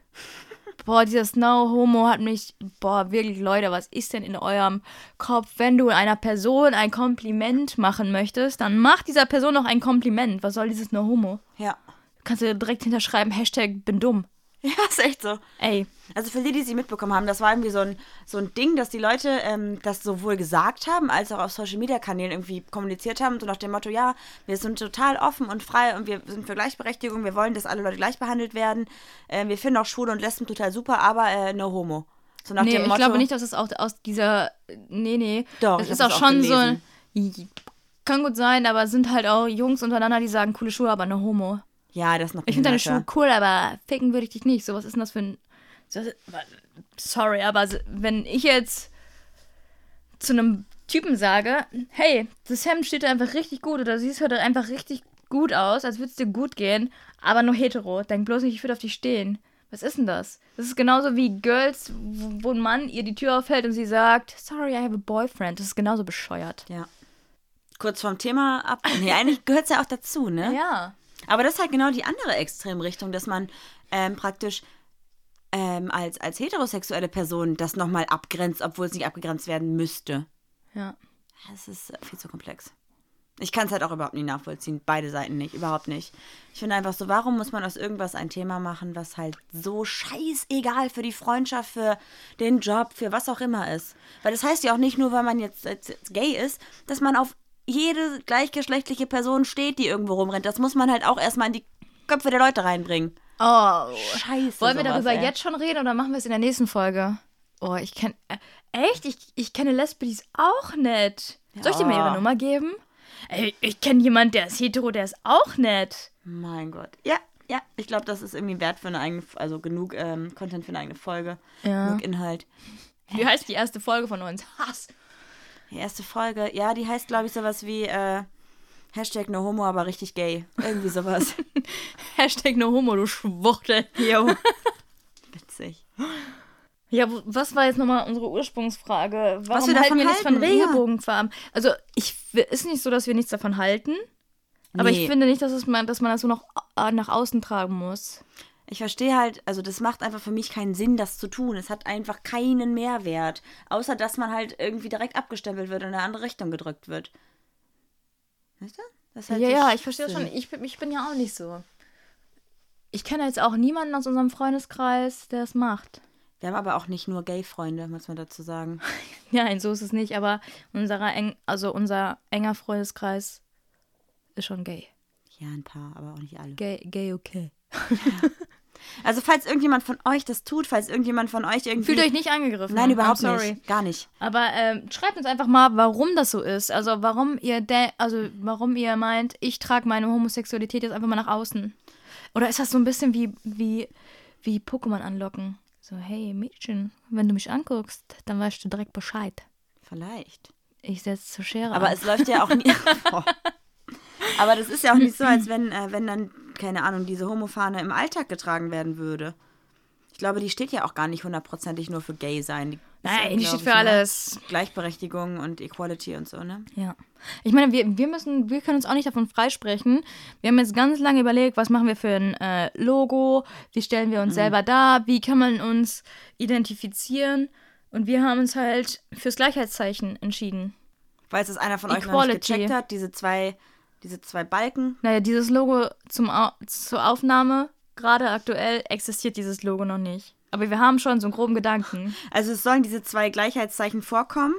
Boah, dieses No Homo hat mich. Boah, wirklich, Leute, was ist denn in eurem Kopf? Wenn du einer Person ein Kompliment machen möchtest, dann mach dieser Person noch ein Kompliment. Was soll dieses No Homo? ja. Kannst du direkt hinterschreiben, Hashtag bin dumm. Ja, ist echt so. Ey, Also für die, die sie mitbekommen haben, das war irgendwie so ein, so ein Ding, dass die Leute ähm, das sowohl gesagt haben, als auch auf Social Media Kanälen irgendwie kommuniziert haben, so nach dem Motto, ja, wir sind total offen und frei und wir sind für Gleichberechtigung, wir wollen, dass alle Leute gleich behandelt werden. Äh, wir finden auch Schwule und Lesben total super, aber äh, no homo. So nach nee, dem ich Motto. glaube nicht, dass es auch aus dieser. Nee, nee. Doch, ich ist auch schon so. gelesen. ein- Kann gut sein, aber es sind halt auch Jungs untereinander, die sagen, coole Schuhe, aber no Homo. Ja, das ist noch Ich finde deine. Schuhe cool, aber ficken würde ich dich nicht. So, was ist denn das für ein. So- Sorry, aber wenn ich jetzt zu einem Typen sage, hey, das Hemd steht dir einfach richtig gut oder siehst heute einfach richtig gut aus, als würde es dir gut gehen, aber nur hetero. Denk bloß nicht, ich würde auf dich stehen. Was ist denn das? Das ist genauso wie Girls, wo wo ein Mann ihr die Tür aufhält und sie sagt, sorry, I have a boyfriend. Das ist genauso bescheuert. Ja. Kurz vom Thema ab. Nee, eigentlich gehört es ja auch dazu, ne? Ja. Aber das ist halt genau die andere Extremrichtung, dass man ähm, praktisch ähm, als, als heterosexuelle Person das nochmal abgrenzt, obwohl es nicht abgegrenzt werden müsste. Ja. Es ist äh, viel zu komplex. Ich kann es halt auch überhaupt nicht nachvollziehen. Beide Seiten nicht, überhaupt nicht. Ich finde einfach so, warum muss man aus irgendwas ein Thema machen, was halt so scheißegal für die Freundschaft, für den Job, für was auch immer ist. Weil das heißt ja auch nicht nur, weil man jetzt, jetzt, jetzt gay ist, dass man auf jede gleichgeschlechtliche Person steht, die irgendwo rumrennt. Das muss man halt auch erstmal in die Köpfe der Leute reinbringen. Oh. Scheiße. Wollen wir sowas, darüber ey. jetzt schon reden oder machen wir es in der nächsten Folge? Oh, ich kenne. Äh, echt? Ich, ich kenne Lesbe, die ist auch nett. Soll ich dir mal Ja. ihre Nummer geben? Ey, ich kenne jemanden, der ist hetero, der ist auch nett. Mein Gott. Ja, Ja, ich glaube, das ist irgendwie wert für eine eigene, also genug ähm, Content für eine eigene Folge. Ja. Genug Inhalt. Wie heißt die erste Folge von uns? Hass. Die erste Folge, ja, die heißt, glaube ich, sowas wie äh, Hashtag no homo, aber richtig gay. Irgendwie sowas. Hashtag no homo, du Schwuchtel. Jo. Witzig. Ja, was war jetzt nochmal unsere Ursprungsfrage? Warum wir davon halten wir nichts von halten, ja. Regenbogenfarben? Also, ich ist nicht so, dass wir nichts davon halten. Aber Nee. ich finde nicht, dass, es man, dass man das so noch äh, nach außen tragen muss. Ich verstehe halt, also das macht einfach für mich keinen Sinn, das zu tun. Es hat einfach keinen Mehrwert. Außer, dass man halt irgendwie direkt abgestempelt wird und in eine andere Richtung gedrückt wird. Weißt du? Das halt ja, ja, ich verstehe schon. Ich, bin- ich bin ja auch nicht so. Ich kenne jetzt auch niemanden aus unserem Freundeskreis, der es macht. Wir haben aber auch nicht nur Gay-Freunde, muss man dazu sagen. Nein, so ist es nicht, aber unserer eng, also unser enger Freundeskreis ist schon gay. Ja, ein paar, aber auch nicht alle. Gay, gay okay. Also, falls irgendjemand von euch das tut, falls irgendjemand von euch irgendwie. Fühlt euch nicht angegriffen. Nein, überhaupt I'm sorry. nicht. Gar nicht. Aber ähm, schreibt uns einfach mal, warum das so ist. Also warum ihr de also warum ihr meint, ich trage meine Homosexualität jetzt einfach mal nach außen. Oder ist das so ein bisschen wie, wie, wie Pokémon anlocken? So, hey Mädchen, wenn du mich anguckst, dann weißt du direkt Bescheid. Vielleicht. Ich setze zur Schere. Aber an. es läuft ja auch nie. Aber das ist ja auch nicht so, als wenn, äh, wenn dann, keine Ahnung, diese Homofahne im Alltag getragen werden würde. Ich glaube, die steht ja auch gar nicht hundertprozentig nur für gay sein. Die Nein, die steht für ne? alles. Gleichberechtigung und Equality und so, ne? Ja. Ich meine, wir, wir müssen, wir können uns auch nicht davon freisprechen. Wir haben jetzt ganz lange überlegt, was machen wir für ein äh, Logo, wie stellen wir uns selber dar, wie kann man uns identifizieren. Und wir haben uns halt fürs Gleichheitszeichen entschieden. Falls es einer von euch noch nicht Equality. gecheckt hat, diese zwei, diese zwei Balken. Naja, dieses Logo zum Au zur Aufnahme, gerade aktuell, existiert dieses Logo noch nicht. Aber wir haben schon so einen groben Gedanken. Also es sollen diese zwei Gleichheitszeichen vorkommen,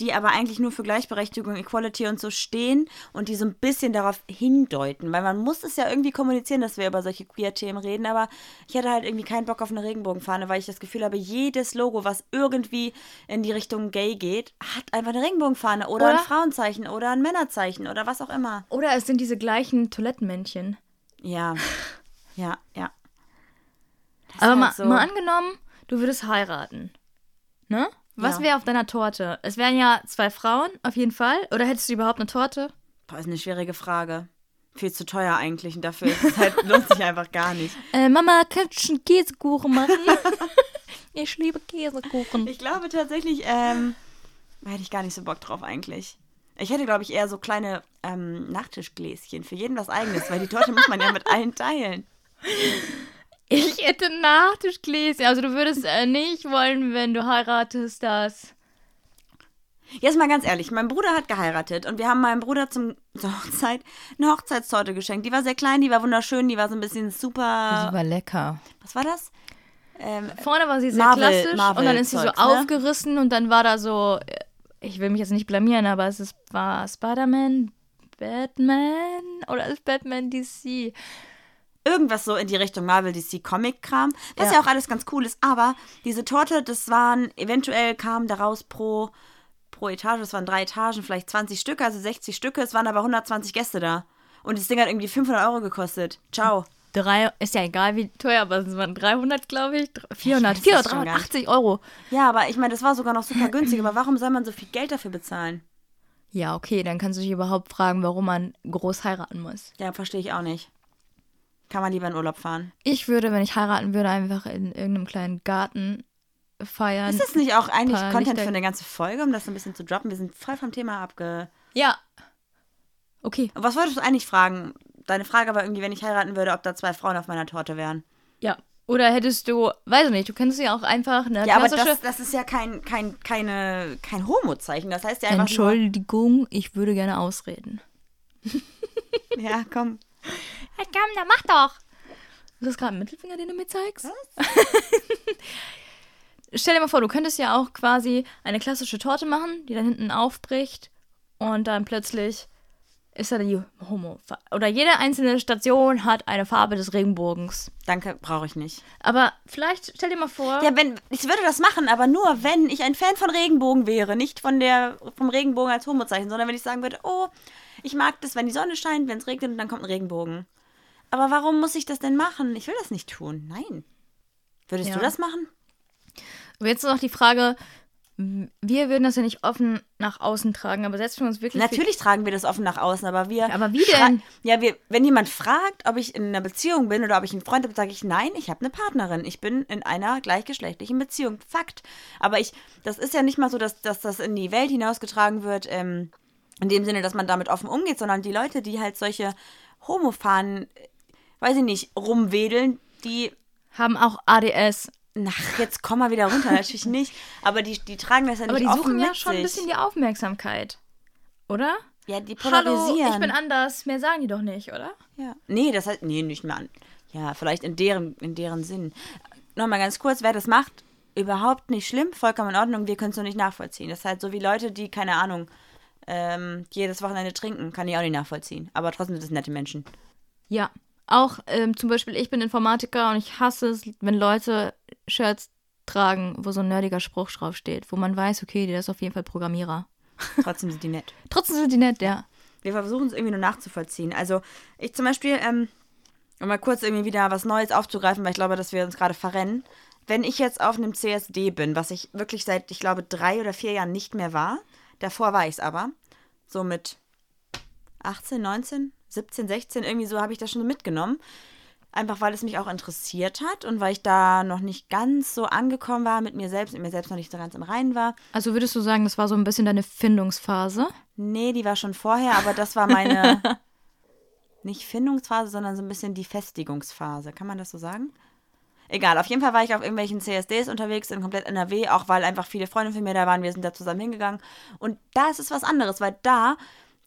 die aber eigentlich nur für Gleichberechtigung, Equality und so stehen und die so ein bisschen darauf hindeuten. Weil man muss es ja irgendwie kommunizieren, dass wir über solche Queer-Themen reden, aber ich hätte halt irgendwie keinen Bock auf eine Regenbogenfahne, weil ich das Gefühl habe, jedes Logo, was irgendwie in die Richtung gay geht, hat einfach eine Regenbogenfahne oder, Oder? ein Frauenzeichen oder ein Männerzeichen oder was auch immer. Oder es sind diese gleichen Toilettenmännchen. Ja, ja, ja. Das Aber halt mal, so- mal angenommen, du würdest heiraten. Ne? Was Ja. wäre auf deiner Torte? Es wären ja zwei Frauen, auf jeden Fall. Oder hättest du überhaupt eine Torte? Boah, ist eine schwierige Frage. Viel zu teuer eigentlich und dafür ist es halt, lohnt sich einfach gar nicht. Äh, Mama, kannst du einen Käsekuchen machen? ich liebe Käsekuchen. Ich glaube tatsächlich, ähm, da hätte ich gar nicht so Bock drauf eigentlich. Ich hätte, glaube ich, eher so kleine ähm, Nachtischgläschen. Für jeden was eigenes, weil die Torte muss man ja mit allen teilen. Ich hätte Nachtischgläschen. Also du würdest äh, nicht wollen, wenn du heiratest, dass... Jetzt mal ganz ehrlich, mein Bruder hat geheiratet und wir haben meinem Bruder zum, zur Hochzeit eine Hochzeitstorte geschenkt. Die war sehr klein, die war wunderschön, die war so ein bisschen super. war lecker. Was war das? Ähm, Vorne war sie sehr Marvel- klassisch und dann ist sie so ne? aufgerissen und dann war da so... äh, Ich will mich jetzt nicht blamieren, aber es ist, war Spider-Man, Batman oder ist Batman DC? Irgendwas so in die Richtung Marvel DC Comic Kram, was Ja. ja. auch alles ganz cool ist, aber diese Torte, das waren eventuell kamen daraus pro pro Etage, das waren drei Etagen, vielleicht 20 Stücke, also 60 Stücke, es waren aber 120 Gäste da und das Ding hat irgendwie 500 Euro gekostet. Ciao. Drei, ist ja egal wie teuer, aber es waren 300, glaube ich. 400, Ich weiß 400, das schon gar nicht. 380 Euro. Ja, aber ich meine, das war sogar noch super günstig, aber warum soll man so viel Geld dafür bezahlen? Ja, okay, dann kannst du dich überhaupt fragen, warum man groß heiraten muss. Ja, verstehe ich auch nicht. Kann man lieber in Urlaub fahren. Ich würde, wenn ich heiraten würde, einfach in irgendeinem kleinen Garten feiern. Ist das nicht auch eigentlich Content Lichter- für eine ganze Folge, um das so ein bisschen zu droppen? Wir sind voll vom Thema abge... Ja. Okay. Was wolltest du eigentlich fragen? Deine Frage war irgendwie, wenn ich heiraten würde, ob da zwei Frauen auf meiner Torte wären. Ja. Oder hättest du, weiß ich nicht, du könntest ja auch einfach eine Ja, aber das, das ist ja kein, kein, keine, kein Homo-Zeichen. Das heißt ja einfach Entschuldigung, ich würde gerne ausreden. Ja, komm. Ja, komm, dann mach doch. Ist das gerade ein Mittelfinger, den du mir zeigst? Stell dir mal vor, du könntest ja auch quasi eine klassische Torte machen, die dann hinten aufbricht und dann plötzlich ist da die Homo. Oder jede einzelne Station hat eine Farbe des Regenbogens. Danke, brauche ich nicht. Aber vielleicht stell dir mal vor. Ja, wenn, ich würde das machen, aber nur, wenn ich ein Fan von Regenbogen wäre. Nicht von der, vom Regenbogen als Homo-Zeichen, sondern wenn ich sagen würde, oh, ich mag das, wenn die Sonne scheint, wenn es regnet und dann kommt ein Regenbogen. Aber warum muss ich das denn machen? Ich will das nicht tun. Nein. Würdest Ja. du das machen? Aber jetzt noch die Frage, wir würden das ja nicht offen nach außen tragen, aber selbst wenn wir uns wirklich... Natürlich tragen wir das offen nach außen, aber wir. Aber wie denn? Ja, wir, wenn jemand fragt, ob ich in einer Beziehung bin oder ob ich einen Freund habe, sage ich nein, ich habe eine Partnerin. Ich bin in einer gleichgeschlechtlichen Beziehung. Fakt. Aber ich, das ist ja nicht mal so, dass, dass das in die Welt hinausgetragen wird, ähm, in dem Sinne, dass man damit offen umgeht, sondern die Leute, die halt solche Homofahnen, äh, weiß ich nicht, rumwedeln, die haben auch ADS. Ach, jetzt komm mal wieder runter, natürlich nicht. Aber die, die tragen das ja nicht Aber die suchen ja schon ein bisschen die Aufmerksamkeit. Oder? Ja, die Hallo, polarisieren. ich bin anders. Mehr sagen die doch nicht, oder? Ja. Nee, das heißt, nee, nicht mehr an. Ja, vielleicht in deren, in deren Sinn. Nochmal ganz kurz, wer das macht, überhaupt nicht schlimm, vollkommen in Ordnung, wir können es nur nicht nachvollziehen. Das ist halt so wie Leute, die, keine Ahnung, ähm, jedes Wochenende trinken, kann ich auch nicht nachvollziehen. Aber trotzdem sind das nette Menschen. Ja. Auch ähm, zum Beispiel, ich bin Informatiker und ich hasse es, wenn Leute Shirts tragen, wo so ein nerdiger Spruch draufsteht, wo man weiß, okay, der ist auf jeden Fall Programmierer. Trotzdem sind die nett. Trotzdem sind die nett, ja. Wir versuchen es irgendwie nur nachzuvollziehen. Also, ich zum Beispiel, ähm, um mal kurz irgendwie wieder was Neues aufzugreifen, weil ich glaube, dass wir uns gerade verrennen. Wenn ich jetzt auf einem CSD bin, was ich wirklich seit, ich glaube, drei oder vier Jahren nicht mehr war, davor war ich es aber, so mit 18, 19, 17, 16, irgendwie so habe ich das schon mitgenommen. Einfach weil es mich auch interessiert hat und weil ich da noch nicht ganz so angekommen war mit mir selbst, mit mir selbst noch nicht so ganz im Reinen war. Also würdest du sagen, das war so ein bisschen deine Findungsphase? Nee, die war schon vorher, aber das war meine nicht Findungsphase, sondern so ein bisschen die Festigungsphase. Kann man das so sagen? Egal, auf jeden Fall war ich auf irgendwelchen CSDs unterwegs in komplett NRW, auch weil einfach viele Freunde von mir da waren. Wir sind da zusammen hingegangen. Und da ist es was anderes, weil da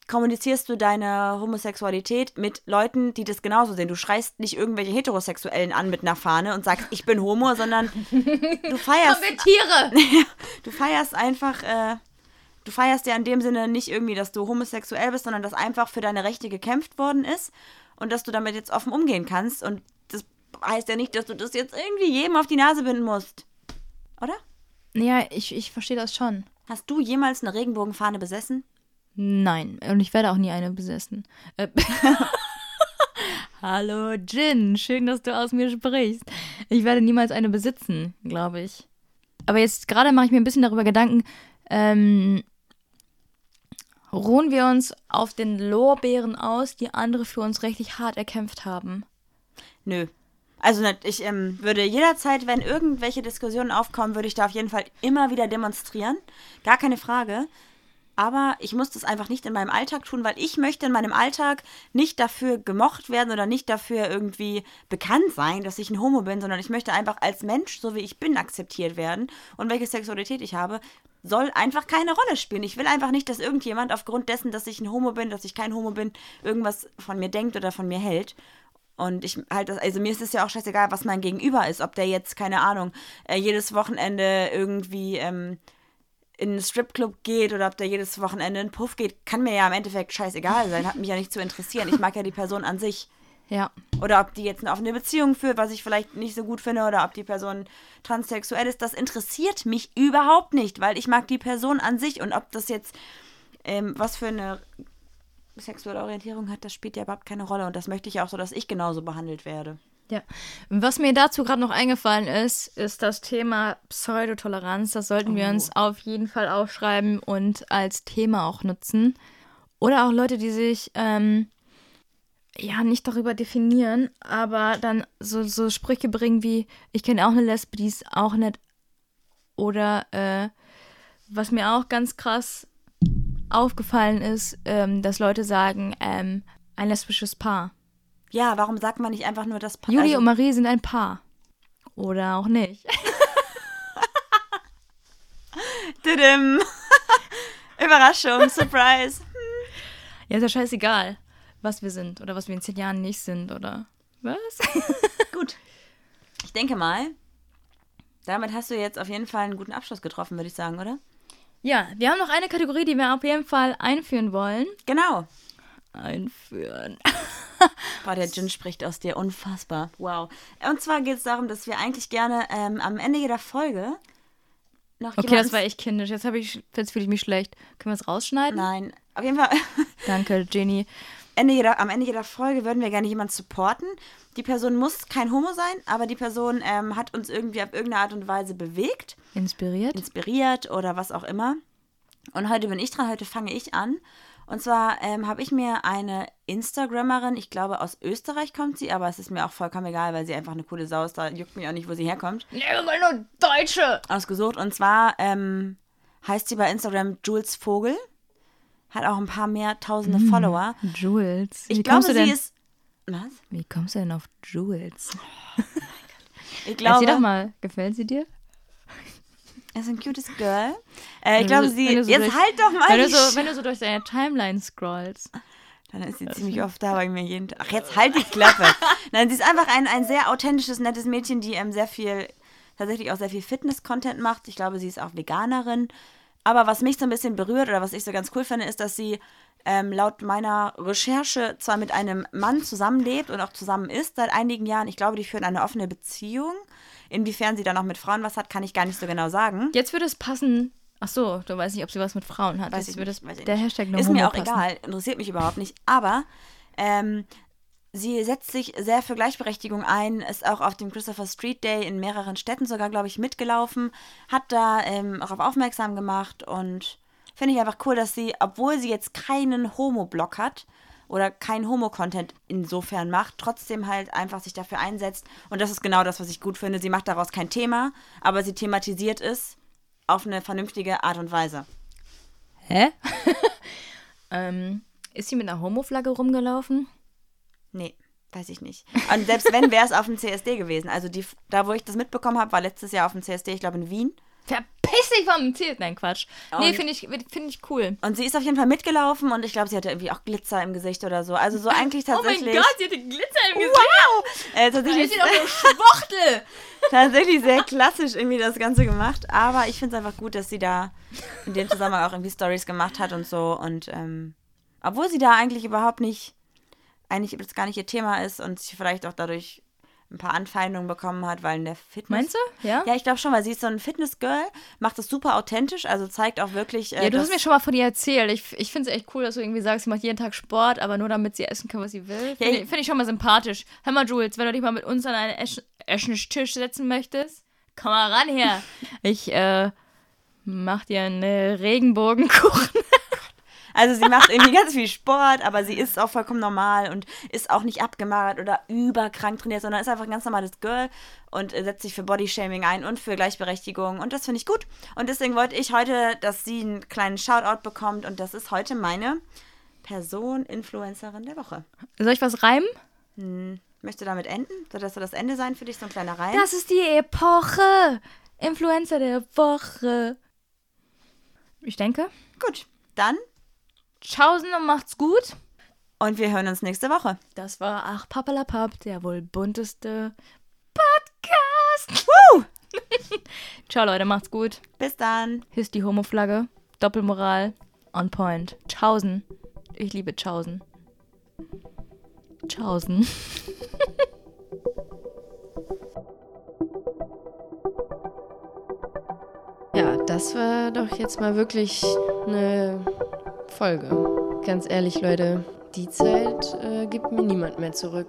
kommunizierst du deine Homosexualität mit Leuten, die das genauso sehen. Du schreist nicht irgendwelche Heterosexuellen an mit einer Fahne und sagst, ich bin Homo, sondern du feierst Tiere! du feierst einfach, äh, du feierst ja in dem Sinne nicht irgendwie, dass du homosexuell bist, sondern dass einfach für deine Rechte gekämpft worden ist und dass du damit jetzt offen umgehen kannst. Und das heißt ja nicht, dass du das jetzt irgendwie jedem auf die Nase binden musst. Oder? Ja, ich, ich verstehe das schon. Hast du jemals eine Regenbogenfahne besessen? Nein, und ich werde auch nie eine besessen. Äh, Hallo Jin, schön, dass du aus mir sprichst. Ich werde niemals eine besitzen, glaube ich. Aber jetzt gerade mache ich mir ein bisschen darüber Gedanken, ähm, ruhen wir uns auf den Lorbeeren aus, die andere für uns richtig hart erkämpft haben. Nö. Also ich ähm, würde jederzeit, wenn irgendwelche Diskussionen aufkommen, würde ich da auf jeden Fall immer wieder demonstrieren. Gar keine Frage. Aber ich muss das einfach nicht in meinem Alltag tun, weil ich möchte in meinem Alltag nicht dafür gemocht werden oder nicht dafür irgendwie bekannt sein, dass ich ein Homo bin, sondern ich möchte einfach als Mensch, so wie ich bin, akzeptiert werden. Und welche Sexualität ich habe, soll einfach keine Rolle spielen. Ich will einfach nicht, dass irgendjemand aufgrund dessen, dass ich ein Homo bin, dass ich kein Homo bin, irgendwas von mir denkt oder von mir hält. Und ich halt das, also mir ist es ja auch scheißegal, was mein Gegenüber ist, ob der jetzt, keine Ahnung, äh, jedes Wochenende irgendwie ähm, in einen Stripclub geht oder ob der jedes Wochenende in einen Puff geht, kann mir ja im Endeffekt scheißegal sein, hat mich ja nicht zu interessieren. Ich mag ja die Person an sich. Ja. Oder ob die jetzt eine offene Beziehung führt, was ich vielleicht nicht so gut finde, oder ob die Person transsexuell ist, das interessiert mich überhaupt nicht, weil ich mag die Person an sich und ob das jetzt ähm, was für eine sexuelle Orientierung hat, das spielt ja überhaupt keine Rolle und das möchte ich auch so, dass ich genauso behandelt werde. Ja. Was mir dazu gerade noch eingefallen ist, ist das Thema Pseudotoleranz. Das sollten wir Oh. uns auf jeden Fall aufschreiben und als Thema auch nutzen. Oder auch Leute, die sich ähm, ja nicht darüber definieren, aber dann so, so Sprüche bringen wie, ich kenne auch eine Lesbe, die ist auch nett. Oder äh, was mir auch ganz krass aufgefallen ist, ähm, dass Leute sagen, ähm, ein lesbisches Paar. Ja, warum sagt man nicht einfach nur das Pa- Juli also- und Marie sind ein Paar. Oder auch nicht. Überraschung, Surprise. Ja, ist ja scheißegal, was wir sind oder was wir in zehn Jahren nicht sind oder was? Gut. Ich denke mal, damit hast du jetzt auf jeden Fall einen guten Abschluss getroffen, würde ich sagen, oder? ja, wir haben noch eine Kategorie, die wir auf jeden Fall einführen wollen. Genau. Einführen. Boah, der Gin spricht aus dir. Unfassbar. Wow. Und zwar geht es darum, dass wir eigentlich gerne ähm, am Ende jeder Folge noch Okay, das war echt kindisch. Jetzt, ich, jetzt fühle ich mich schlecht. Können wir es rausschneiden? Nein, auf jeden Fall. Danke, Jenny. Ende jeder, am Ende jeder Folge würden wir gerne jemanden supporten. Die Person muss kein Homo sein, aber die Person ähm, hat uns irgendwie auf irgendeine Art und Weise bewegt, Inspiriert? inspiriert oder was auch immer. Und heute bin ich dran, heute fange ich an. Und zwar ähm, habe ich mir eine Instagrammerin, ich glaube aus Österreich kommt sie, aber es ist mir auch vollkommen egal, weil sie einfach eine coole Sau ist, da juckt mich auch nicht, wo sie herkommt, Nee, mal nur Deutsche. ausgesucht. Und zwar ähm, heißt sie bei Instagram Jules Vogel, hat auch ein paar mehr tausende Follower. Jules. Ich wie glaube, kommst du sie denn, ist. Was? Wie kommst du denn auf Jules? Ich Erzähl doch glaube, mal, gefällt sie dir? Er ist ein cutes Girl. Äh, ich glaube, sie. so jetzt durch- halt doch mal Wenn du, so, wenn du so durch deine Timeline scrollst. Dann ist sie ziemlich oft da bei mir jeden Tag. Ach, jetzt halt die Klappe. Nein, sie ist einfach ein, ein sehr authentisches, nettes Mädchen, die ähm, sehr viel, tatsächlich auch sehr viel Fitness-Content macht. Ich glaube, sie ist auch Veganerin. Aber was mich so ein bisschen berührt oder was ich so ganz cool finde, ist, dass sie ähm, laut meiner Recherche zwar mit einem Mann zusammenlebt und auch zusammen ist seit einigen Jahren. Ich glaube, die führen eine offene Beziehung. Inwiefern sie dann auch mit Frauen was hat, kann ich gar nicht so genau sagen. Jetzt würde es passen. Ach so, du weißt nicht, ob sie was mit Frauen hat. Weiß Jetzt ich würde nicht, es weiß ich der. Hashtag no Ist mir auch passen. egal, interessiert mich überhaupt nicht. Aber ähm, sie setzt sich sehr für Gleichberechtigung ein, ist auch auf dem Christopher Street Day in mehreren Städten sogar, glaube ich, mitgelaufen, hat da ähm, auch auf aufmerksam gemacht und finde ich einfach cool, dass sie, obwohl sie jetzt keinen Homo-Blog hat oder keinen Homo-Content insofern macht, trotzdem halt einfach sich dafür einsetzt. Und das ist genau das, was ich gut finde. Sie macht daraus kein Thema, aber sie thematisiert es auf eine vernünftige Art und Weise. Hä? ähm, ist sie mit einer Homo-Flagge rumgelaufen? Nee, weiß ich nicht. Und selbst wenn, wäre es auf dem CSD gewesen. Also die, da, wo ich das mitbekommen habe, war letztes Jahr auf dem CSD, ich glaube in Wien. Verpiss dich vom Ziel. Nein, Quatsch. nee, Und- finde ich, find ich cool. Und sie ist auf jeden Fall mitgelaufen und ich glaube, sie hatte irgendwie auch Glitzer im Gesicht oder so. Also so eigentlich Oh mein tatsächlich. Gott, sie hatte Glitzer im Gesicht. Wow! Äh, Da tatsächlich, ist sie doch Schwuchtel. tatsächlich sehr klassisch irgendwie das Ganze gemacht. Aber ich finde es einfach gut, dass sie da in dem Zusammenhang auch irgendwie Stories gemacht hat und so. Und ähm, obwohl sie da eigentlich überhaupt nicht, eigentlich das gar nicht ihr Thema ist und sie vielleicht auch dadurch ein paar Anfeindungen bekommen hat, weil in der Fitness. Meinst du? Ja? Ja, ich glaube schon, weil sie ist so ein Fitness-Girl, macht das super authentisch, also zeigt auch wirklich. Äh, Ja, du hast mir schon mal von ihr erzählt. Ich, ich finde es echt cool, dass du irgendwie sagst, sie macht jeden Tag Sport, aber nur damit sie essen kann, was sie will. Finde Ja, ich, find ich schon mal sympathisch. Hör mal, Jules, wenn du dich mal mit uns an einen Esch- Essenstisch setzen möchtest, komm mal ran her. Ich, äh, mach dir einen Regenbogenkuchen. Also sie macht irgendwie ganz viel Sport, aber sie ist auch vollkommen normal und ist auch nicht abgemagert oder überkrank trainiert, sondern ist einfach ein ganz normales Girl und äh, setzt sich für Bodyshaming ein und für Gleichberechtigung und das finde ich gut. Und deswegen wollte ich heute, dass sie einen kleinen Shoutout bekommt und das ist heute meine Person, Influencerin der Woche. Soll ich was reimen? Möchtest du damit enden? Soll das so das Ende sein für dich, so ein kleiner Reim? Das ist die Epoche. Influencer der Woche. Ich denke. Gut, dann Tschaußen und macht's gut. und wir hören uns nächste Woche. Das war Ach Papalapap, der wohl bunteste Podcast. Woo! Ciao Leute, macht's gut. Bis dann. Hier ist die Homo-Flagge. Doppelmoral. On point. Tschaußen. Ich liebe Tschaußen. Tschaußen. Ja, das war doch jetzt mal wirklich eine Folge. Ganz ehrlich, Leute, die Zeit äh, gibt mir niemand mehr zurück.